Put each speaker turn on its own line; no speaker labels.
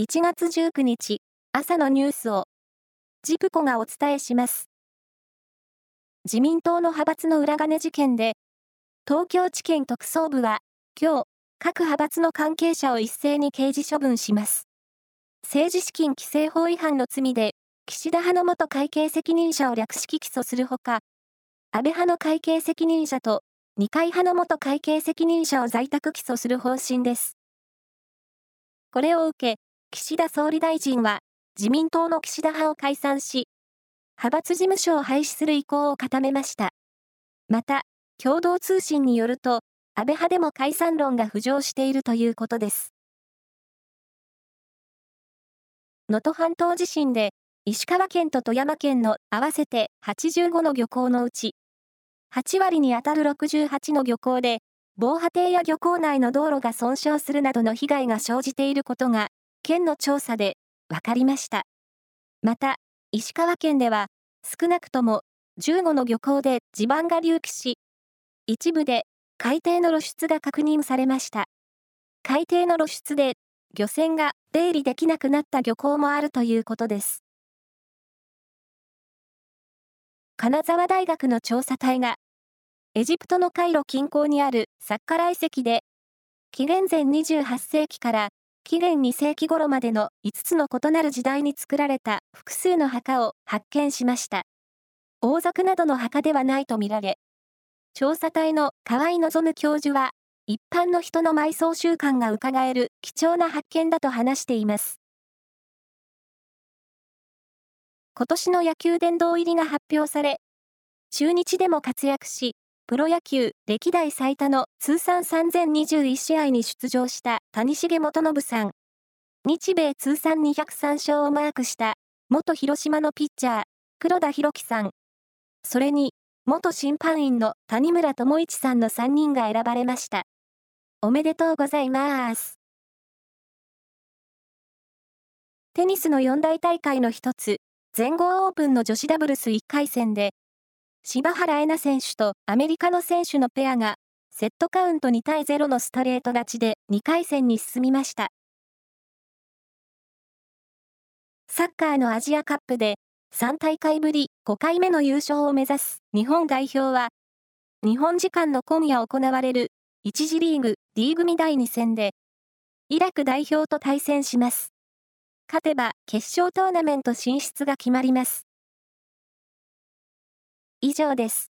1月19日朝のニュースをジプコがお伝えします。自民党の派閥の裏金事件で東京地検特捜部は今日各派閥の関係者を一斉に刑事処分します。政治資金規正法違反の罪で岸田派の元会計責任者を略式起訴するほか安倍派の会計責任者と二階派の元会計責任者を在宅起訴する方針です。これを受け、岸田総理大臣は自民党の岸田派を解散し、派閥事務所を廃止する意向を固めました。また、共同通信によると、安倍派でも解散論が浮上しているということです。能登半島地震で、石川県と富山県の合わせて85の漁港のうち、8割に当たる68の漁港で、防波堤や漁港内の道路が損傷するなどの被害が生じていることが、県の調査で分かりました。また、石川県では、少なくとも15の漁港で地盤が隆起し、一部で海底の露出が確認されました。海底の露出で漁船が出入りできなくなった漁港もあるということです。金沢大学の調査隊が、エジプトのカイロ近郊にあるサッカラ遺跡で、紀元前28世紀から紀元2世紀頃までの5つの異なる時代に作られた複数の墓を発見しました。王族などの墓ではないとみられ、調査隊の河合望教授は、一般の人の埋葬習慣が伺える貴重な発見だと話しています。今年の野球殿堂入りが発表され、中日でも活躍し、プロ野球歴代最多の通算3021試合に出場した谷重元信さん。日米通算203勝をマークした元広島のピッチャー黒田博樹さん。それに元審判員の谷村智一さんの3人が選ばれました。おめでとうございます。テニスの四大大会の一つ、全豪オープンの女子ダブルス1回戦で、柴原恵那選手とアメリカの選手のペアが、セットカウント2対0のストレート勝ちで2回戦に進みました。サッカーのアジアカップで、3大会ぶり5回目の優勝を目指す日本代表は、日本時間の今夜行われる1次リーグ D 組第2戦で、イラク代表と対戦します。勝てば決勝トーナメント進出が決まります。以上です。